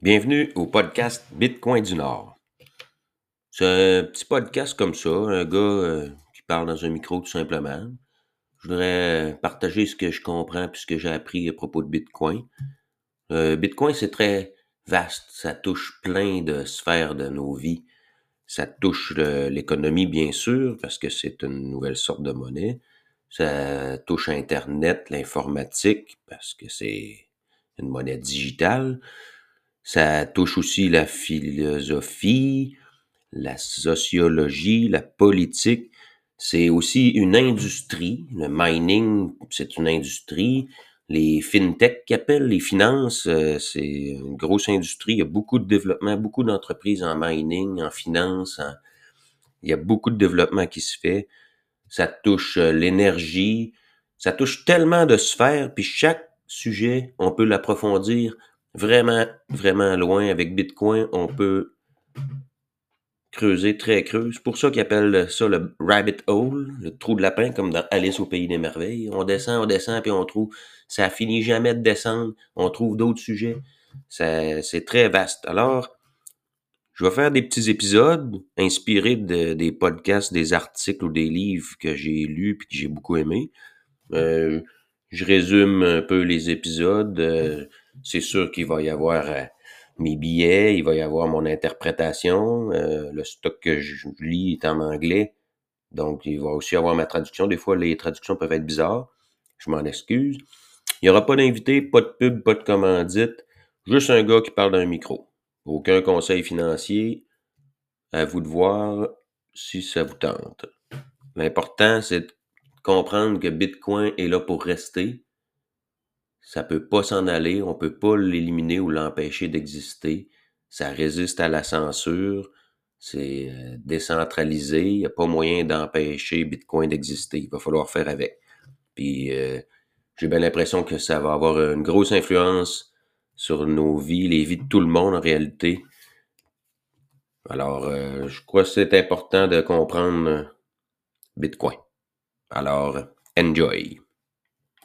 Bienvenue au podcast Bitcoin du Nord. C'est un petit podcast comme ça, un gars euh, qui parle dans un micro tout simplement. Je voudrais partager ce que je comprends puis ce que j'ai appris à propos de Bitcoin. Euh, Bitcoin, c'est très vaste, ça touche plein de sphères de nos vies. Ça touche l'économie, bien sûr, parce que c'est une nouvelle sorte de monnaie. Ça touche Internet, l'informatique, parce que c'est une monnaie digitale. Ça touche aussi la philosophie, la sociologie, la politique. C'est aussi une industrie. Le mining, c'est une industrie. Les fintech qui appellent les finances, euh, c'est une grosse industrie. Il y a beaucoup de développement, beaucoup d'entreprises en mining, en finance. Il y a beaucoup de développement qui se fait. Ça touche euh, l'énergie. Ça touche tellement de sphères. Puis chaque sujet, on peut l'approfondir vraiment, vraiment loin. Avec Bitcoin, on peut creuser très creux. C'est pour ça qu'ils appellent ça le rabbit hole, le trou de lapin, comme dans Alice au pays des merveilles. On descend, on descend, puis on trouve, ça finit jamais de descendre. On trouve d'autres sujets. C'est très vaste. Alors, je vais faire des petits épisodes inspirés de, des podcasts, des articles ou des livres que j'ai lus puis que j'ai beaucoup aimé. Euh, je résume un peu les épisodes. Euh, c'est sûr qu'il va y avoir euh, mes billets, il va y avoir mon interprétation. Euh, le stock que je lis est en anglais. Donc, il va aussi avoir ma traduction. Des fois, les traductions peuvent être bizarres. Je m'en excuse. Il n'y aura pas d'invité, pas de pub, pas de commandite. Juste un gars qui parle d'un micro. Aucun conseil financier. À vous de voir si ça vous tente. L'important, c'est de comprendre que Bitcoin est là pour rester ça peut pas s'en aller, on peut pas l'éliminer ou l'empêcher d'exister. Ça résiste à la censure, c'est euh, décentralisé, il n'y a pas moyen d'empêcher Bitcoin d'exister. Il va falloir faire avec. Puis euh, j'ai bien l'impression que ça va avoir une grosse influence sur nos vies, les vies de tout le monde en réalité. Alors, euh, je crois que c'est important de comprendre Bitcoin. Alors, enjoy.